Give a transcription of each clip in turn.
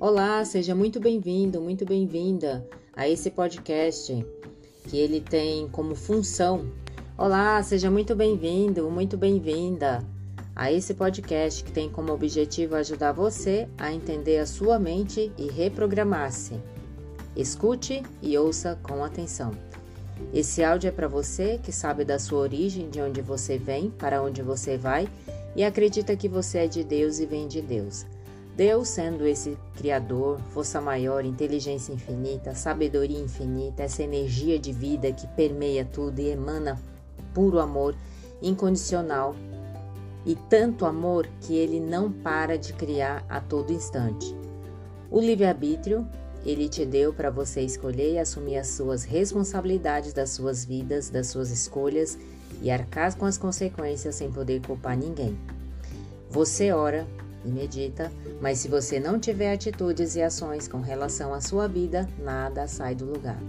Olá, seja muito bem-vindo, muito bem-vinda a esse podcast que ele tem como função. Olá, seja muito bem-vindo, muito bem-vinda a esse podcast que tem como objetivo ajudar você a entender a sua mente e reprogramar-se. Escute e ouça com atenção. Esse áudio é para você que sabe da sua origem, de onde você vem, para onde você vai e acredita que você é de Deus e vem de Deus. Deus, sendo esse Criador, força maior, inteligência infinita, sabedoria infinita, essa energia de vida que permeia tudo e emana puro amor incondicional e tanto amor que ele não para de criar a todo instante. O livre-arbítrio ele te deu para você escolher e assumir as suas responsabilidades das suas vidas, das suas escolhas e arcar com as consequências sem poder culpar ninguém. Você ora, e medita, mas se você não tiver atitudes e ações com relação à sua vida, nada sai do lugar.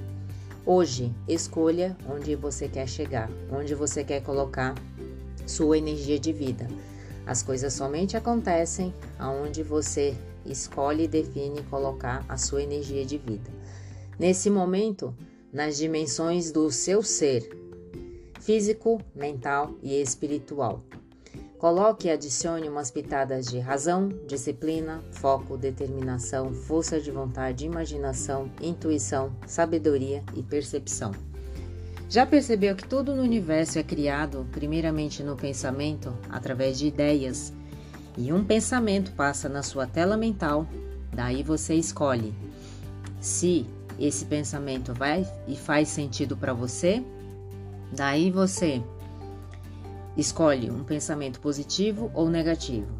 Hoje, escolha onde você quer chegar, onde você quer colocar sua energia de vida. As coisas somente acontecem aonde você escolhe e define colocar a sua energia de vida. Nesse momento, nas dimensões do seu ser, físico, mental e espiritual. Coloque e adicione umas pitadas de razão, disciplina, foco, determinação, força de vontade, imaginação, intuição, sabedoria e percepção. Já percebeu que tudo no universo é criado primeiramente no pensamento, através de ideias, e um pensamento passa na sua tela mental, daí você escolhe se esse pensamento vai e faz sentido para você, daí você Escolhe um pensamento positivo ou negativo.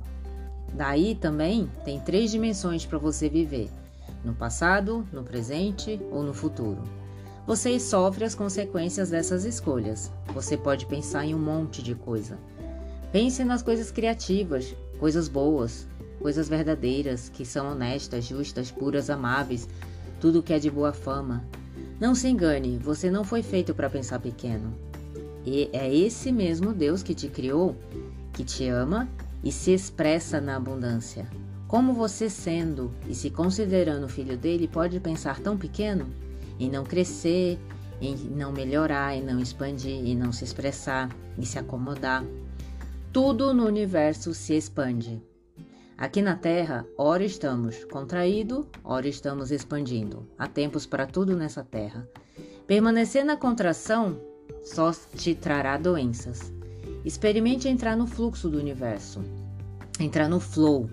Daí também tem três dimensões para você viver: no passado, no presente ou no futuro. Você sofre as consequências dessas escolhas. Você pode pensar em um monte de coisa. Pense nas coisas criativas, coisas boas, coisas verdadeiras, que são honestas, justas, puras, amáveis, tudo que é de boa fama. Não se engane, você não foi feito para pensar pequeno. E é esse mesmo Deus que te criou, que te ama e se expressa na abundância. Como você, sendo e se considerando filho dele, pode pensar tão pequeno? Em não crescer, em não melhorar, em não expandir, em não se expressar, e se acomodar. Tudo no universo se expande. Aqui na Terra, ora estamos contraído, ora estamos expandindo. Há tempos para tudo nessa Terra. Permanecer na contração só te trará doenças. Experimente entrar no fluxo do universo, entrar no flow.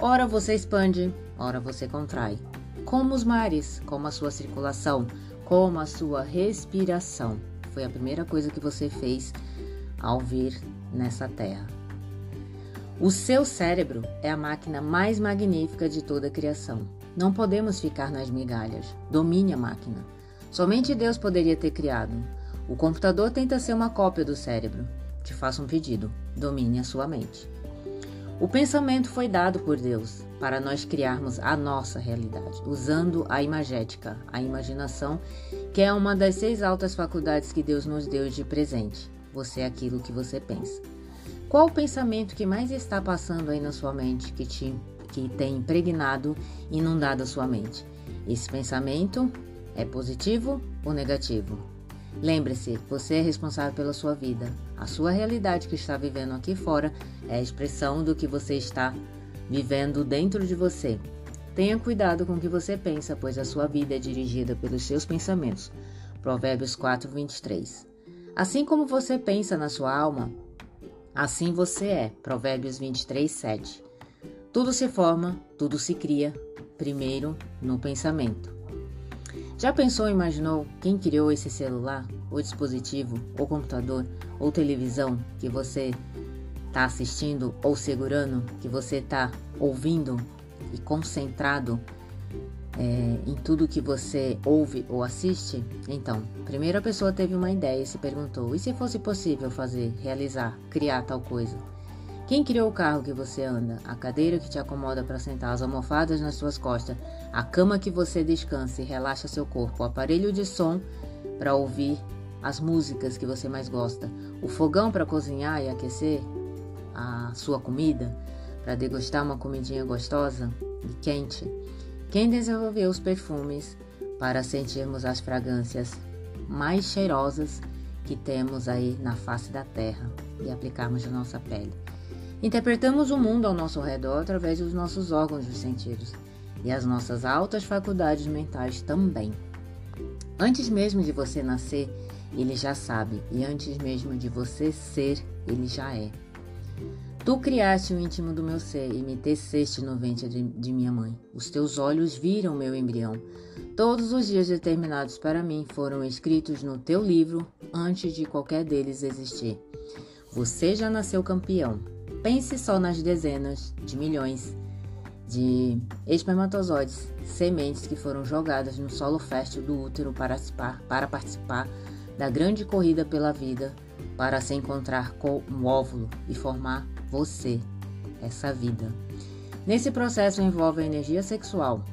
Ora você expande, ora você contrai. Como os mares, como a sua circulação, como a sua respiração. Foi a primeira coisa que você fez ao vir nessa terra. O seu cérebro é a máquina mais magnífica de toda a criação. Não podemos ficar nas migalhas. Domine a máquina. Somente Deus poderia ter criado. O computador tenta ser uma cópia do cérebro. Te faço um pedido: domine a sua mente. O pensamento foi dado por Deus para nós criarmos a nossa realidade, usando a imagética, a imaginação, que é uma das seis altas faculdades que Deus nos deu de presente. Você é aquilo que você pensa. Qual o pensamento que mais está passando aí na sua mente, que, te, que tem impregnado, inundado a sua mente? Esse pensamento é positivo ou negativo? Lembre-se, você é responsável pela sua vida. A sua realidade que está vivendo aqui fora é a expressão do que você está vivendo dentro de você. Tenha cuidado com o que você pensa, pois a sua vida é dirigida pelos seus pensamentos. Provérbios 4, 23. Assim como você pensa na sua alma, assim você é. Provérbios 23, 7. Tudo se forma, tudo se cria, primeiro no pensamento. Já pensou ou imaginou quem criou esse celular, ou dispositivo, ou computador, ou televisão que você está assistindo ou segurando, que você está ouvindo e concentrado é, em tudo que você ouve ou assiste? Então, primeiro a pessoa teve uma ideia e se perguntou: e se fosse possível fazer, realizar, criar tal coisa? Quem criou o carro que você anda, a cadeira que te acomoda para sentar, as almofadas nas suas costas, a cama que você descansa e relaxa seu corpo, o aparelho de som para ouvir as músicas que você mais gosta, o fogão para cozinhar e aquecer a sua comida, para degustar uma comidinha gostosa e quente, Quem desenvolveu os perfumes para sentirmos as fragrâncias mais cheirosas que temos aí na face da terra e aplicarmos na nossa pele. Interpretamos o mundo ao nosso redor através dos nossos órgãos dos sentidos e as nossas altas faculdades mentais também. Antes mesmo de você nascer, ele já sabe, e antes mesmo de você ser, ele já é. Tu criaste o íntimo do meu ser e me teceste no ventre de, de minha mãe. Os teus olhos viram meu embrião. Todos os dias determinados para mim foram escritos no teu livro antes de qualquer deles existir. Você já nasceu campeão. Pense só nas dezenas de milhões de espermatozoides, sementes que foram jogadas no solo fértil do útero para participar, da grande corrida pela vida, para se encontrar com um óvulo e formar você, essa vida. Nesse processo envolve a energia sexual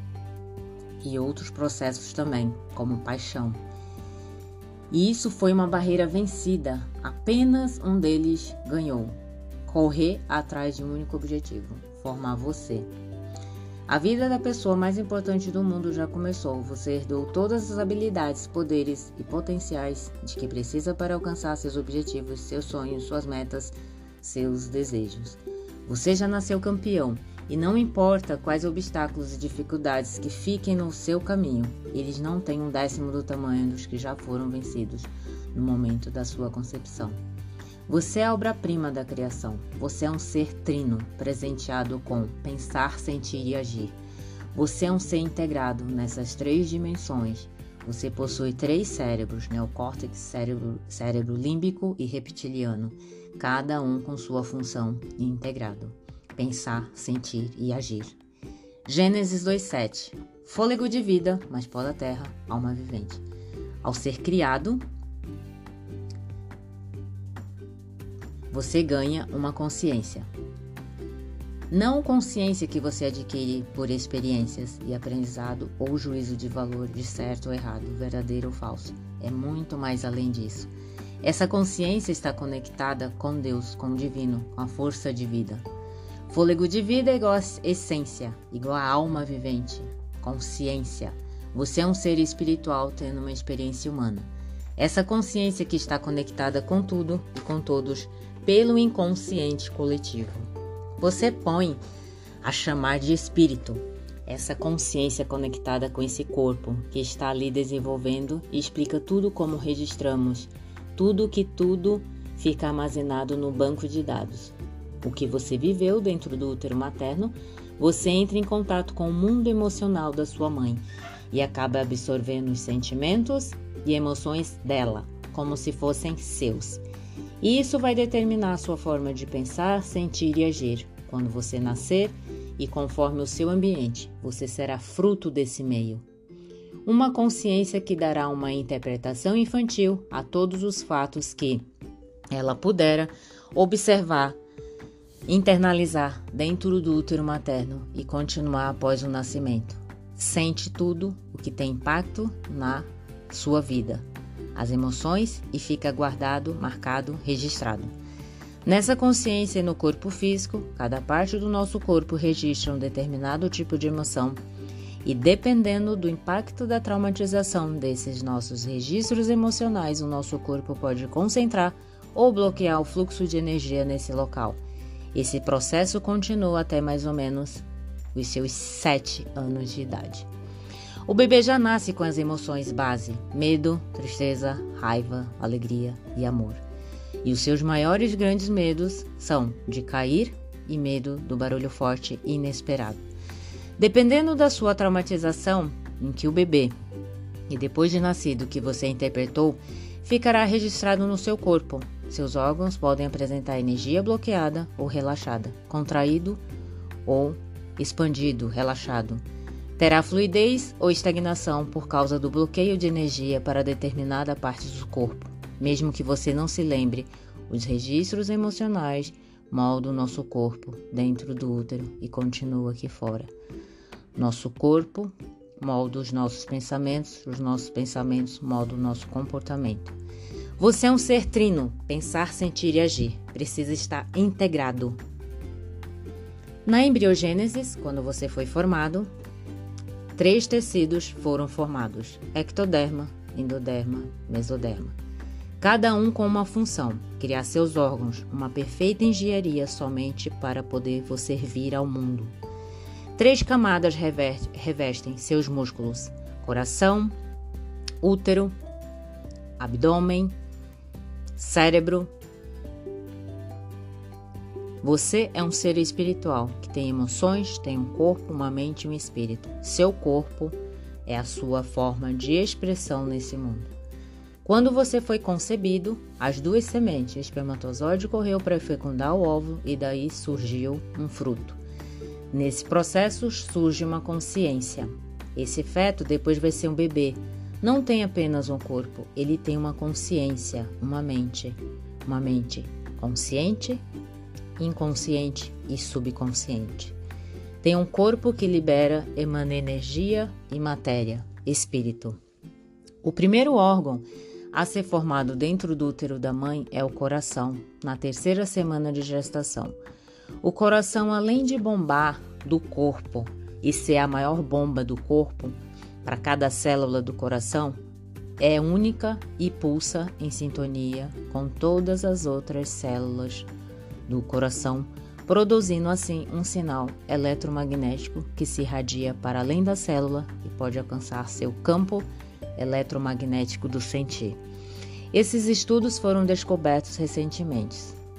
e outros processos também, como paixão. E isso foi uma barreira vencida, apenas um deles ganhou: correr atrás de um único objetivo, formar você. A vida da pessoa mais importante do mundo já começou. Você herdou todas as habilidades, poderes e potenciais de que precisa para alcançar seus objetivos, seus sonhos, suas metas, seus desejos. Você já nasceu campeão e não importa quais obstáculos e dificuldades que fiquem no seu caminho, eles não têm um décimo do tamanho dos que já foram vencidos no momento da sua concepção. Você é obra-prima da criação. Você é um ser trino, presenteado com pensar, sentir e agir. Você é um ser integrado nessas três dimensões. Você possui três cérebros: neocórtex, cérebro, cérebro límbico e reptiliano, cada um com sua função integrado: pensar, sentir e agir. Gênesis 2:7 Fôlego de vida, mas pó da terra, alma vivente. Ao ser criado, você ganha uma consciência. Não consciência que você adquire por experiências e aprendizado ou juízo de valor de certo ou errado, verdadeiro ou falso. É muito mais além disso. Essa consciência está conectada com Deus, com o divino, com a força de vida. Fôlego de vida é igual a essência, igual a alma vivente, consciência. Você é um ser espiritual tendo uma experiência humana. Essa consciência que está conectada com tudo e com todos pelo inconsciente coletivo. Você põe a chamar de espírito essa consciência conectada com esse corpo que está ali desenvolvendo e explica tudo como registramos, tudo que tudo fica armazenado no banco de dados. O que você viveu dentro do útero materno, você entra em contato com o mundo emocional da sua mãe e acaba absorvendo os sentimentos e emoções dela, como se fossem seus. Isso vai determinar a sua forma de pensar, sentir e agir. Quando você nascer e conforme o seu ambiente, você será fruto desse meio. Uma consciência que dará uma interpretação infantil a todos os fatos que ela pudera observar, internalizar dentro do útero materno e continuar após o nascimento. Sente tudo o que tem impacto na sua vida as emoções e fica guardado, marcado, registrado. Nessa consciência e no corpo físico, cada parte do nosso corpo registra um determinado tipo de emoção e dependendo do impacto da traumatização desses nossos registros emocionais, o nosso corpo pode concentrar ou bloquear o fluxo de energia nesse local. Esse processo continua até mais ou menos os seus 7 anos de idade. O bebê já nasce com as emoções base: medo, tristeza, raiva, alegria e amor. E os seus maiores grandes medos são de cair e medo do barulho forte e inesperado. Dependendo da sua traumatização, em que o bebê, e depois de nascido que você interpretou, ficará registrado no seu corpo. Seus órgãos podem apresentar energia bloqueada ou relaxada, contraído ou expandido, relaxado Terá fluidez ou estagnação por causa do bloqueio de energia para determinada parte do corpo. Mesmo que você não se lembre, os registros emocionais moldam nosso corpo dentro do útero e continuam aqui fora. Nosso corpo molda os nossos pensamentos, os nossos pensamentos moldam o nosso comportamento. Você é um ser trino, pensar, sentir e agir. Precisa estar integrado. Na embriogênese, quando você foi formado, três tecidos foram formados: ectoderma, endoderma, mesoderma. Cada um com uma função: criar seus órgãos, uma perfeita engenharia somente para poder você vir ao mundo. Três camadas revestem seus músculos: coração, útero, abdômen, cérebro. Você é um ser espiritual que tem emoções, tem um corpo, uma mente e um espírito. Seu corpo é a sua forma de expressão nesse mundo. Quando você foi concebido, as duas sementes, espermatozoide correu para fecundar o óvulo e daí surgiu um fruto. Nesse processo surge uma consciência. Esse feto depois vai ser um bebê. Não tem apenas um corpo, ele tem uma consciência, uma mente. Uma mente consciente, inconsciente e subconsciente. Tem um corpo que libera, emana energia e matéria, espírito. O primeiro órgão a ser formado dentro do útero da mãe é o coração, na terceira semana de gestação. O coração, além de bombar do corpo e ser a maior bomba do corpo para cada célula do coração, é única e pulsa em sintonia com todas as outras células do coração, produzindo assim um sinal eletromagnético que se irradia para além da célula e pode alcançar seu campo eletromagnético do sentir. Esses estudos foram descobertos recentemente.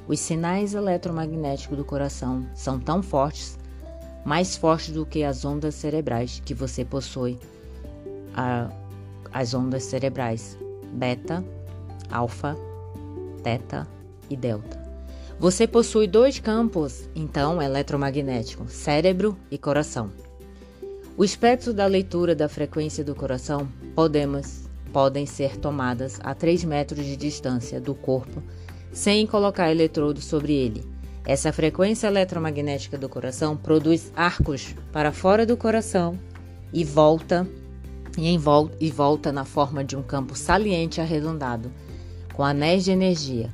Os sinais eletromagnéticos do coração são tão fortes, mais fortes do que as ondas cerebrais que você possui. A, as ondas cerebrais beta, alfa, teta e delta. Você possui dois campos, então, eletromagnéticos, cérebro e coração. O espectro da leitura da frequência do coração podemos, podem ser tomadas a 3 metros de distância do corpo sem colocar eletrodos sobre ele. Essa frequência eletromagnética do coração produz arcos para fora do coração e volta e, em volta, e volta na forma de um campo saliente arredondado, com anéis de energia.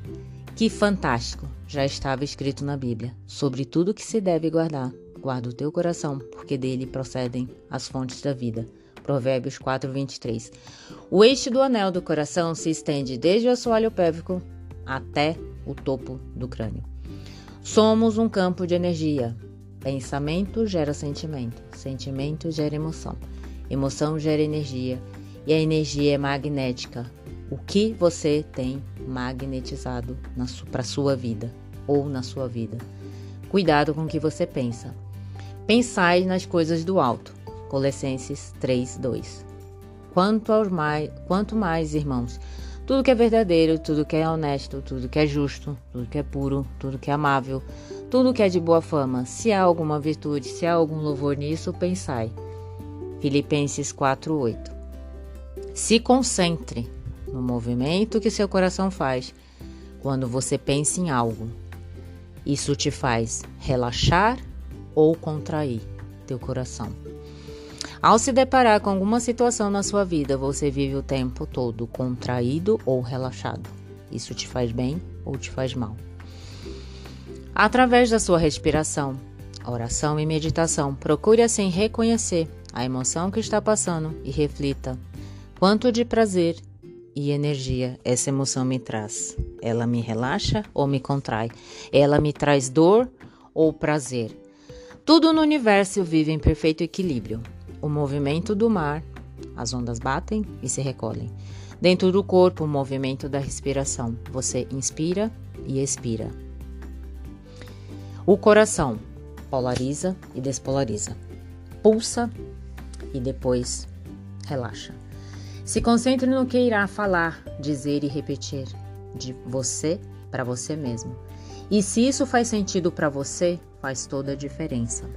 Que fantástico! Já estava escrito na Bíblia sobre tudo que se deve guardar. Guarda o teu coração, porque dele procedem as fontes da vida. Provérbios 4, 23. O eixo do anel do coração se estende desde o assoalho pélvico até o topo do crânio. Somos um campo de energia. Pensamento gera sentimento, sentimento gera emoção, emoção gera energia e a energia é magnética. O que você tem magnetizado para sua vida ou na sua vida? Cuidado com o que você pensa. Pensai nas coisas do alto. Colossenses 3, 2. Quanto, aos mais, quanto mais, irmãos, tudo que é verdadeiro, tudo que é honesto, tudo que é justo, tudo que é puro, tudo que é amável, tudo que é de boa fama, se há alguma virtude, se há algum louvor nisso, pensai. Filipenses 4:8. Se concentre no movimento que seu coração faz quando você pensa em algo. Isso te faz relaxar ou contrair teu coração. Ao se deparar com alguma situação na sua vida, você vive o tempo todo contraído ou relaxado. Isso te faz bem ou te faz mal. Através da sua respiração, oração e meditação, procure assim reconhecer a emoção que está passando e reflita quanto de prazer e energia essa emoção me traz. Ela me relaxa ou me contrai? Ela me traz dor ou prazer? Tudo no universo vive em perfeito equilíbrio o movimento do mar, as ondas batem e se recolhem. Dentro do corpo, o movimento da respiração. Você inspira e expira. O coração polariza e despolariza. Pulsa e depois relaxa. Se concentre no que irá falar, dizer e repetir de você para você mesmo. E se isso faz sentido para você, faz toda a diferença.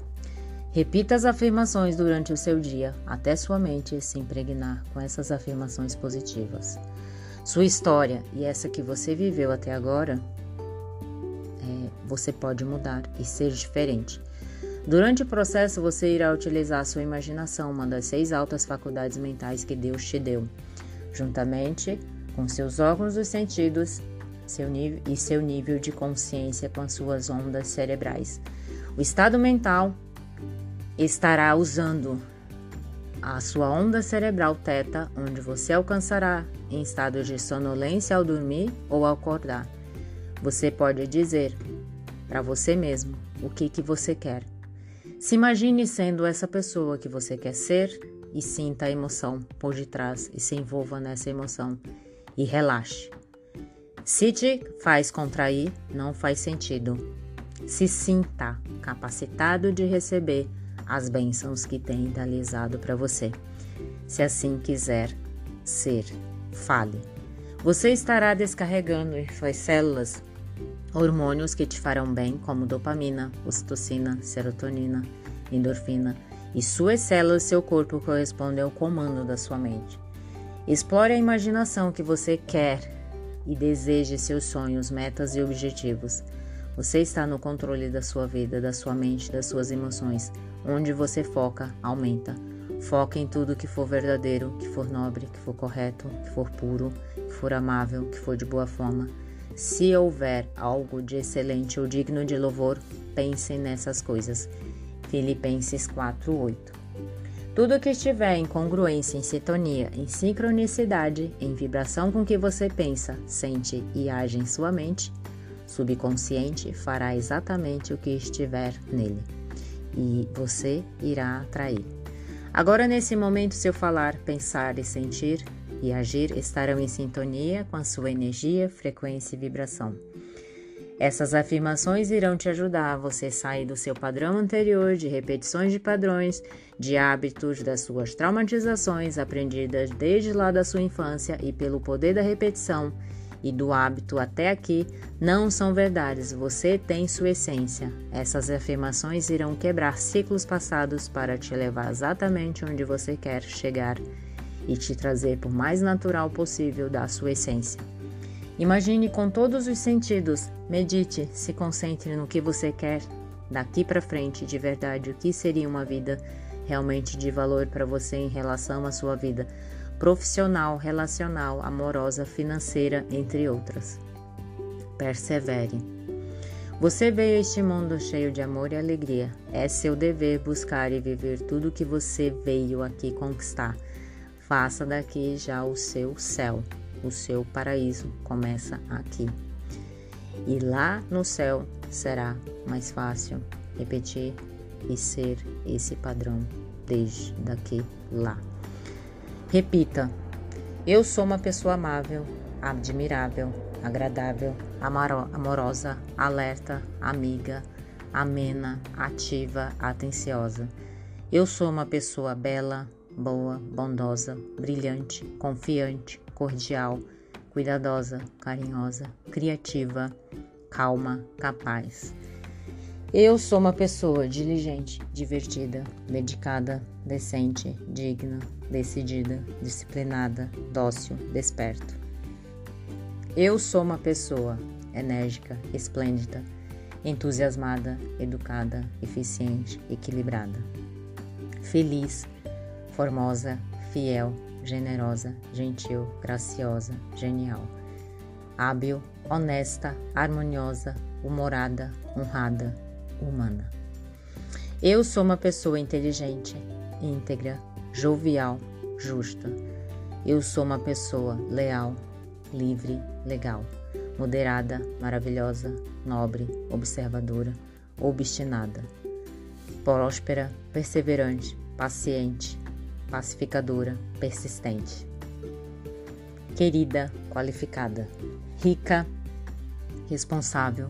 Repita as afirmações durante o seu dia até sua mente se impregnar com essas afirmações positivas. Sua história e essa que você viveu até agora, é, você pode mudar e ser diferente. Durante o processo, você irá utilizar a sua imaginação, uma das seis altas faculdades mentais que Deus te deu, juntamente com seus órgãos dos sentidos seu nível, e seu nível de consciência com as suas ondas cerebrais. O estado mental estará usando a sua onda cerebral teta, onde você alcançará em estado de sonolência ao dormir ou ao acordar. Você pode dizer para você mesmo o que, que você quer. Se imagine sendo essa pessoa que você quer ser e sinta a emoção por detrás e se envolva nessa emoção e relaxe. Se te faz contrair, não faz sentido. Se sinta capacitado de receber as bênçãos que tem idealizado para você. Se assim quiser ser, fale. Você estará descarregando em suas células hormônios que te farão bem, como dopamina, ocitocina, serotonina, endorfina, e suas células seu corpo correspondem ao comando da sua mente. Explore a imaginação que você quer e deseje seus sonhos, metas e objetivos. Você está no controle da sua vida, da sua mente, das suas emoções. Onde você foca, aumenta. Foca em tudo que for verdadeiro, que for nobre, que for correto, que for puro, que for amável, que for de boa forma. Se houver algo de excelente ou digno de louvor, pensem nessas coisas. Filipenses 4:8. Tudo que estiver em congruência, em sintonia, em sincronicidade, em vibração com o que você pensa, sente e age em sua mente, subconsciente fará exatamente o que estiver nele e você irá atrair. Agora, nesse momento, seu falar, pensar e sentir e agir estarão em sintonia com a sua energia, frequência e vibração. Essas afirmações irão te ajudar a você sair do seu padrão anterior de repetições de padrões, de hábitos, das suas traumatizações aprendidas desde lá da sua infância e pelo poder da repetição e do hábito até aqui não são verdades, você tem sua essência. Essas afirmações irão quebrar ciclos passados para te levar exatamente onde você quer chegar e te trazer por mais natural possível da sua essência. Imagine com todos os sentidos, medite, se concentre no que você quer daqui para frente de verdade, o que seria uma vida realmente de valor para você em relação à sua vida profissional, relacional, amorosa, financeira, entre outras. Persevere. Você veio a este mundo cheio de amor e alegria. É seu dever buscar e viver tudo que você veio aqui conquistar. Faça daqui já o seu céu. O seu paraíso começa aqui. E lá no céu será mais fácil repetir e ser esse padrão desde daqui lá. Repita: Eu sou uma pessoa amável, admirável, agradável, amorosa, alerta, amiga, amena, ativa, atenciosa. Eu sou uma pessoa bela, boa, bondosa, brilhante, confiante, cordial, cuidadosa, carinhosa, criativa, calma, capaz. Eu sou uma pessoa diligente, divertida, dedicada, decente, digna, decidida, disciplinada, dócil, desperto. Eu sou uma pessoa enérgica, esplêndida, entusiasmada, educada, eficiente, equilibrada. Feliz, formosa, fiel, generosa, gentil, graciosa, genial. Hábil, honesta, harmoniosa, humorada, honrada, humana. Eu sou uma pessoa inteligente, íntegra, jovial, justa. Eu sou uma pessoa leal, livre, legal, moderada, maravilhosa, nobre, observadora, obstinada, próspera, perseverante, paciente, pacificadora, persistente. Querida, qualificada, rica, responsável,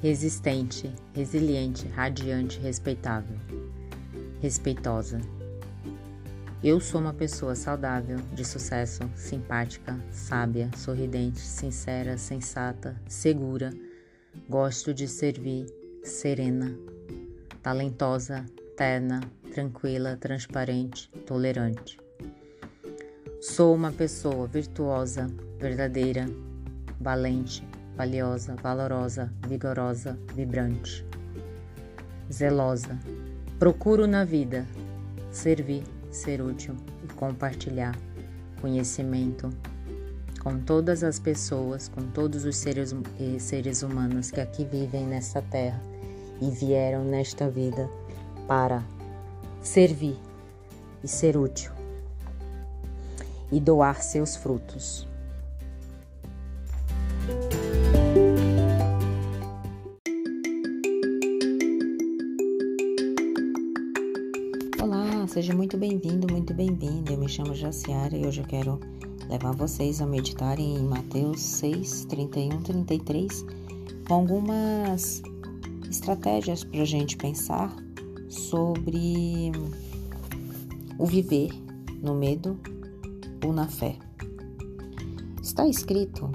resistente, resiliente, radiante, respeitável, respeitosa. Eu sou uma pessoa saudável, de sucesso, simpática, sábia, sorridente, sincera, sensata, segura, gosto de servir, serena, talentosa, terna, tranquila, transparente, tolerante. Sou uma pessoa virtuosa, verdadeira, valente, valiosa, valorosa, vigorosa, vibrante, zelosa. Procuro na vida servir, ser útil e compartilhar conhecimento com todas as pessoas, com todos os seres, seres humanos que aqui vivem nesta terra e vieram nesta vida para servir, e ser útil e doar seus frutos. Olá, seja muito bem-vindo, muito bem-vinda. Eu me chamo Jaciara e hoje eu quero levar vocês a meditarem em Mateus 6, 31, 33, com algumas estratégias para a gente pensar sobre o viver no medo ou na fé. Está escrito: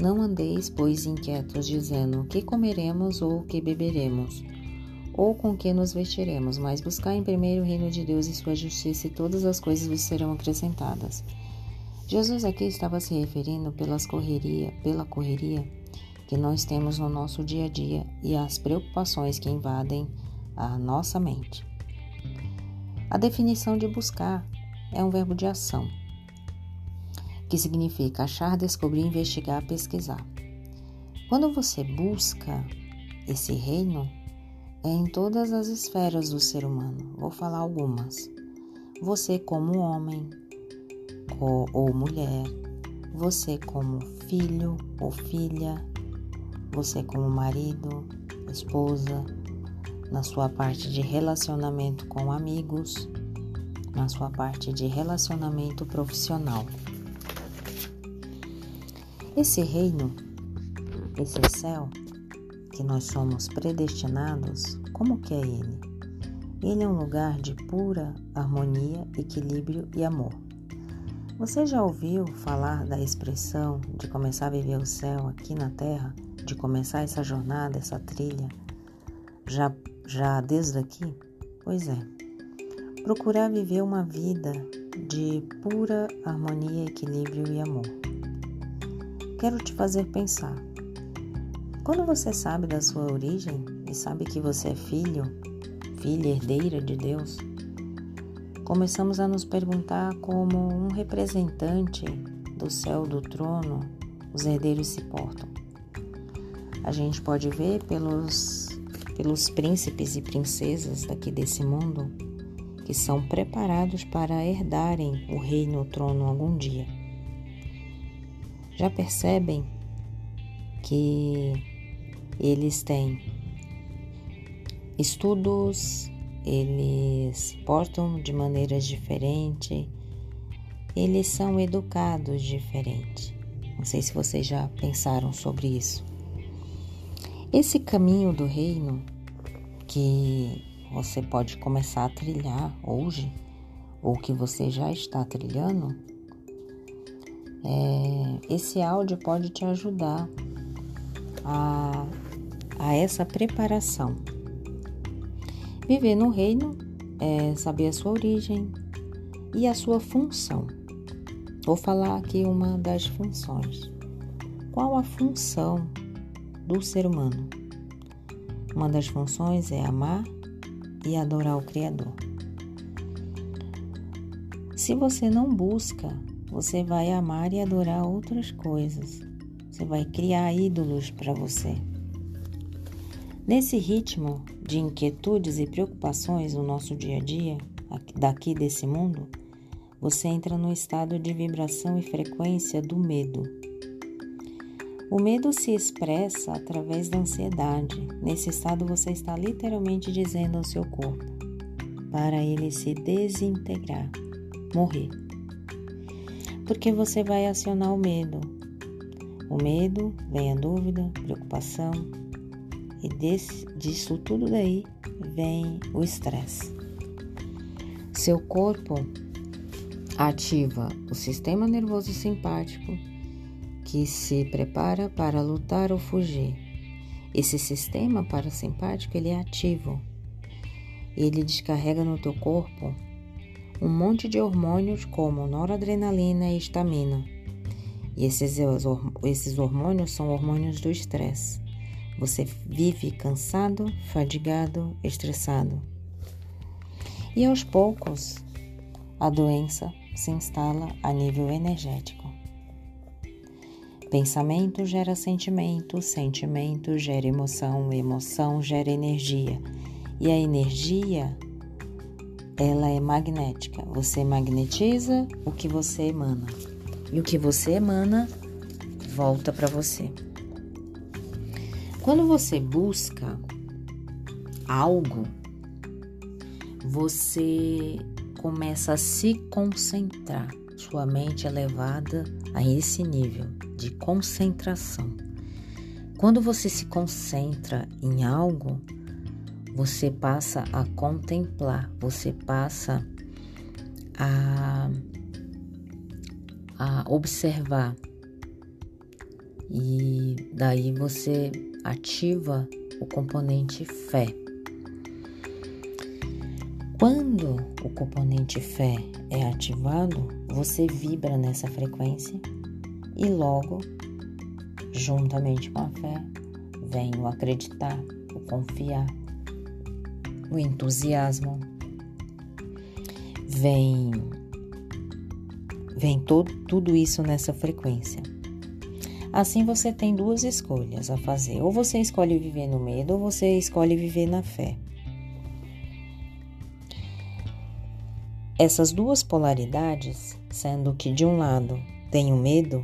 Não andeis, pois, inquietos, dizendo: Que comeremos ou que beberemos? Ou com que nos vestiremos? Mas buscai em primeiro o reino de Deus e sua justiça, e todas as coisas vos serão acrescentadas. Jesus aqui estava se referindo pelas correria, pela correria que nós temos no nosso dia a dia e as preocupações que invadem a nossa mente. A definição de buscar é um verbo de ação, que significa achar, descobrir, investigar, pesquisar. Quando você busca esse reino, é em todas as esferas do ser humano. Vou falar algumas. Você, como homem ou mulher, você, como filho ou filha, você, como marido, esposa, na sua parte de relacionamento com amigos, na sua parte de relacionamento profissional. Esse reino, esse céu que nós somos predestinados, como que é ele? Ele é um lugar de pura harmonia, equilíbrio e amor. Você já ouviu falar da expressão de começar a viver o céu aqui na terra, de começar essa jornada, essa trilha, já já desde aqui? Pois é. Procurar viver uma vida de pura harmonia, equilíbrio e amor. Quero te fazer pensar. Quando você sabe da sua origem e sabe que você é filho, filha herdeira de Deus, começamos a nos perguntar como um representante do céu do trono os herdeiros se portam. A gente pode ver pelos pelos príncipes e princesas daqui desse mundo que são preparados para herdarem o reino, o trono algum dia. Já percebem que eles têm estudos, eles portam de maneiras diferentes, eles são educados diferente. Não sei se vocês já pensaram sobre isso. Esse caminho do reino que você pode começar a trilhar hoje, ou que você já está trilhando, é, esse áudio pode te ajudar a, a essa preparação. Viver no reino é saber a sua origem e a sua função. Vou falar aqui uma das funções. Qual a função do ser humano. Uma das funções é amar e adorar o Criador. Se você não busca, você vai amar e adorar outras coisas. Você vai criar ídolos para você. Nesse ritmo de inquietudes e preocupações no nosso dia a dia, daqui desse mundo, você entra no estado de vibração e frequência do medo o medo se expressa através da ansiedade. Nesse estado, você está literalmente dizendo ao seu corpo para ele se desintegrar, morrer. Porque você vai acionar o medo. O medo vem a dúvida, preocupação, e desse, disso tudo daí vem o estresse. Seu corpo ativa o sistema nervoso simpático que se prepara para lutar ou fugir. Esse sistema parasimpático ele é ativo. Ele descarrega no teu corpo um monte de hormônios como noradrenalina e estamina. E esses, esses hormônios são hormônios do estresse. Você vive cansado, fadigado, estressado. E aos poucos, a doença se instala a nível energético. Pensamento gera sentimento, sentimento gera emoção, emoção gera energia. E a energia ela é magnética. Você magnetiza o que você emana. E o que você emana volta para você. Quando você busca algo, você começa a se concentrar. Sua mente é levada a esse nível de concentração. Quando você se concentra em algo, você passa a contemplar, você passa a, a observar. E daí você ativa o componente fé. Quando o componente fé é ativado, você vibra nessa frequência e logo, juntamente com a fé, vem o acreditar, o confiar, o entusiasmo, vem vem todo, tudo isso nessa frequência. Assim você tem duas escolhas a fazer. Ou você escolhe viver no medo, ou você escolhe viver na fé. Essas duas polaridades, sendo que de um lado tem o medo,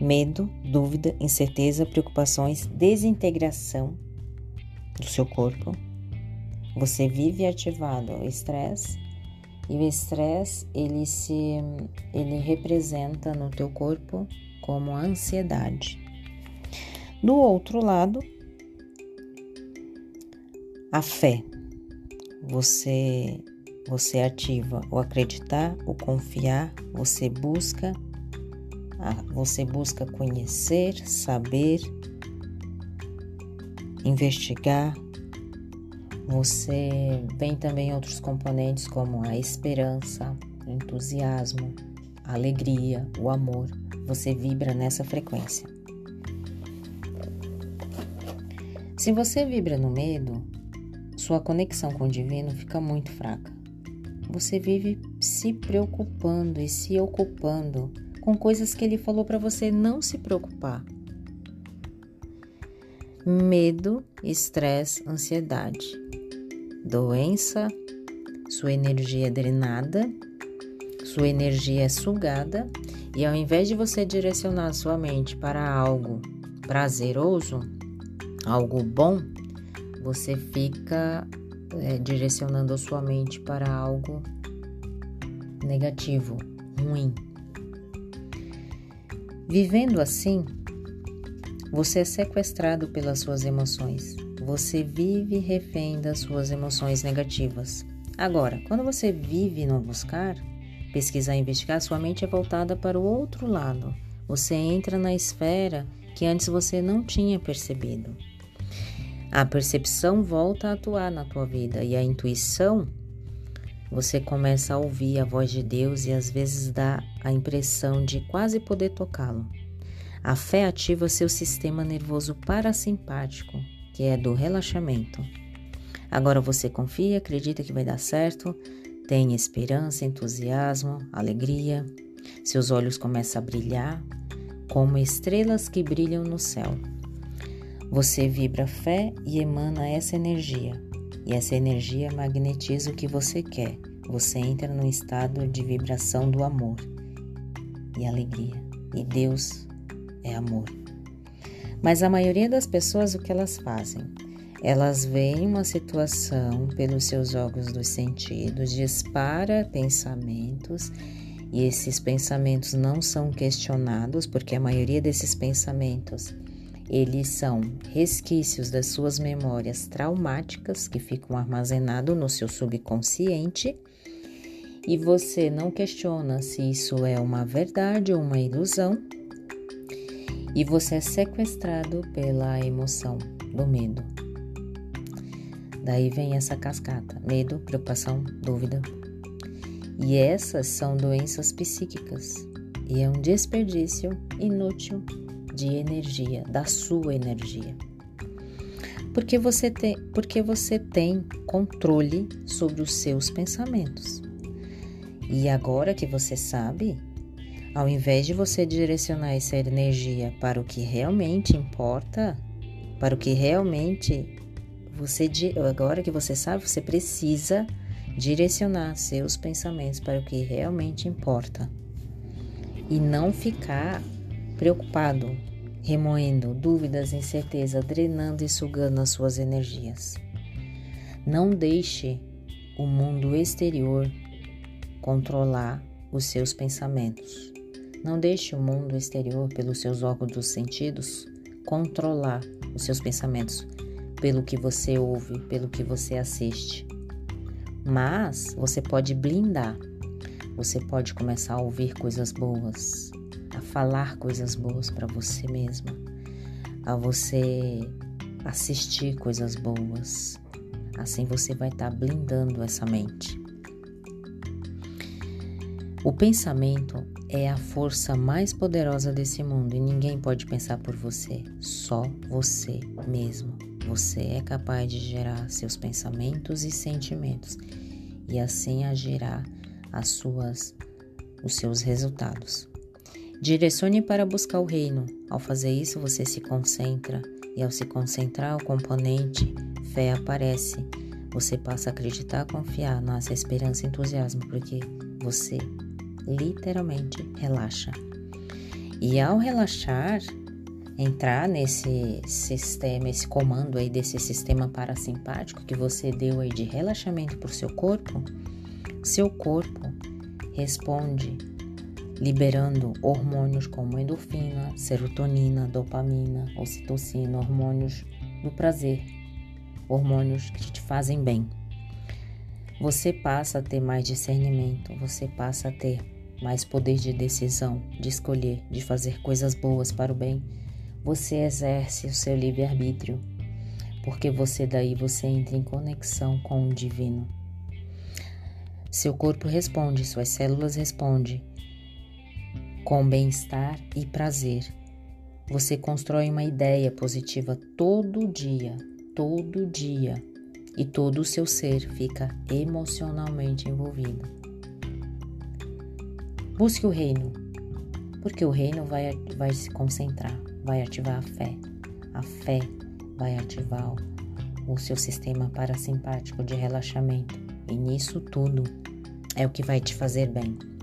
medo, dúvida, incerteza, preocupações, desintegração do seu corpo. Você vive ativado ao estresse e o estresse ele se ele representa no teu corpo como ansiedade. Do outro lado, a fé. Você você ativa o acreditar, o confiar, você busca, você busca conhecer, saber, investigar. Você tem também outros componentes como a esperança, o entusiasmo, a alegria, o amor. Você vibra nessa frequência. Se você vibra no medo, sua conexão com o divino fica muito fraca. Você vive se preocupando e se ocupando com coisas que ele falou para você não se preocupar. Medo, estresse, ansiedade, doença, sua energia é drenada, sua energia é sugada e ao invés de você direcionar sua mente para algo prazeroso, algo bom, você fica é, direcionando a sua mente para algo negativo, ruim. Vivendo assim, você é sequestrado pelas suas emoções. Você vive refém das suas emoções negativas. Agora, quando você vive no buscar, pesquisar e investigar, sua mente é voltada para o outro lado. Você entra na esfera que antes você não tinha percebido. A percepção volta a atuar na tua vida e a intuição, você começa a ouvir a voz de Deus e às vezes dá a impressão de quase poder tocá-lo. A fé ativa seu sistema nervoso parasimpático, que é do relaxamento. Agora você confia, acredita que vai dar certo, tem esperança, entusiasmo, alegria. Seus olhos começam a brilhar como estrelas que brilham no céu. Você vibra fé e emana essa energia, e essa energia magnetiza o que você quer. Você entra num estado de vibração do amor e alegria. E Deus é amor. Mas a maioria das pessoas, o que elas fazem? Elas veem uma situação pelos seus olhos dos sentidos, dispara pensamentos e esses pensamentos não são questionados, porque a maioria desses pensamentos eles são resquícios das suas memórias traumáticas que ficam armazenados no seu subconsciente e você não questiona se isso é uma verdade ou uma ilusão e você é sequestrado pela emoção do medo. Daí vem essa cascata: medo, preocupação, dúvida. E essas são doenças psíquicas e é um desperdício inútil de energia, da sua energia. Porque você tem, porque você tem controle sobre os seus pensamentos. E agora que você sabe, ao invés de você direcionar essa energia para o que realmente importa, para o que realmente você agora que você sabe, você precisa direcionar seus pensamentos para o que realmente importa e não ficar preocupado, remoendo dúvidas, incerteza, drenando e sugando as suas energias. Não deixe o mundo exterior controlar os seus pensamentos. Não deixe o mundo exterior, pelos seus órgãos dos sentidos, controlar os seus pensamentos, pelo que você ouve, pelo que você assiste. Mas você pode blindar, você pode começar a ouvir coisas boas, a falar coisas boas para você mesma, a você assistir coisas boas. Assim você vai estar tá blindando essa mente. O pensamento é a força mais poderosa desse mundo e ninguém pode pensar por você, só você mesmo. Você é capaz de gerar seus pensamentos e sentimentos e assim agirá as suas os seus resultados. Direcione para buscar o reino. Ao fazer isso, você se concentra e ao se concentrar, o componente fé aparece. Você passa a acreditar, confiar, nasce a esperança e entusiasmo, porque você literalmente relaxa. E ao relaxar, entrar nesse sistema, esse comando aí desse sistema parasimpático que você deu aí de relaxamento para o seu corpo, seu corpo responde liberando hormônios como endorfina, serotonina, dopamina, ocitocina, hormônios do prazer, hormônios que te fazem bem. Você passa a ter mais discernimento, você passa a ter mais poder de decisão, de escolher, de fazer coisas boas para o bem. Você exerce o seu livre-arbítrio, porque você daí você entra em conexão com o divino. Seu corpo responde, suas células respondem com bem-estar e prazer. Você constrói uma ideia positiva todo dia, todo dia, e todo o seu ser fica emocionalmente envolvido. Busque o reino, porque o reino vai, vai se concentrar, vai ativar a fé. A fé vai ativar o, seu sistema parasimpático de relaxamento. E nisso tudo é o que vai te fazer bem.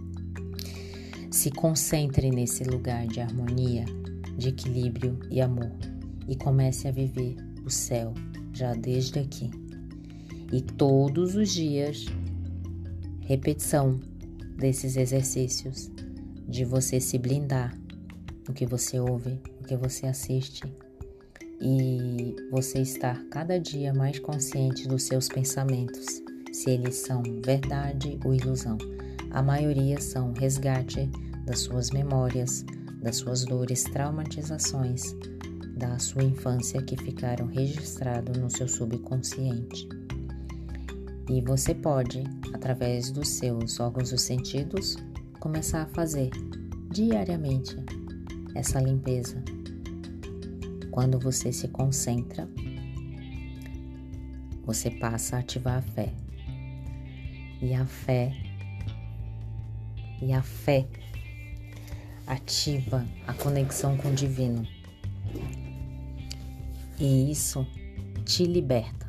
Se concentre nesse lugar de harmonia, de equilíbrio e amor e comece a viver o céu já desde aqui. E todos os dias, repetição desses exercícios de você se blindar o que você ouve, o que você assiste e você estar cada dia mais consciente dos seus pensamentos, se eles são verdade ou ilusão. A maioria são resgate das suas memórias, das suas dores, traumatizações da sua infância que ficaram registrados no seu subconsciente. E você pode, através dos seus órgãos dos sentidos, começar a fazer diariamente essa limpeza. Quando você se concentra, você passa a ativar a fé. E a fé, e a fé ativa a conexão com o divino. E isso te liberta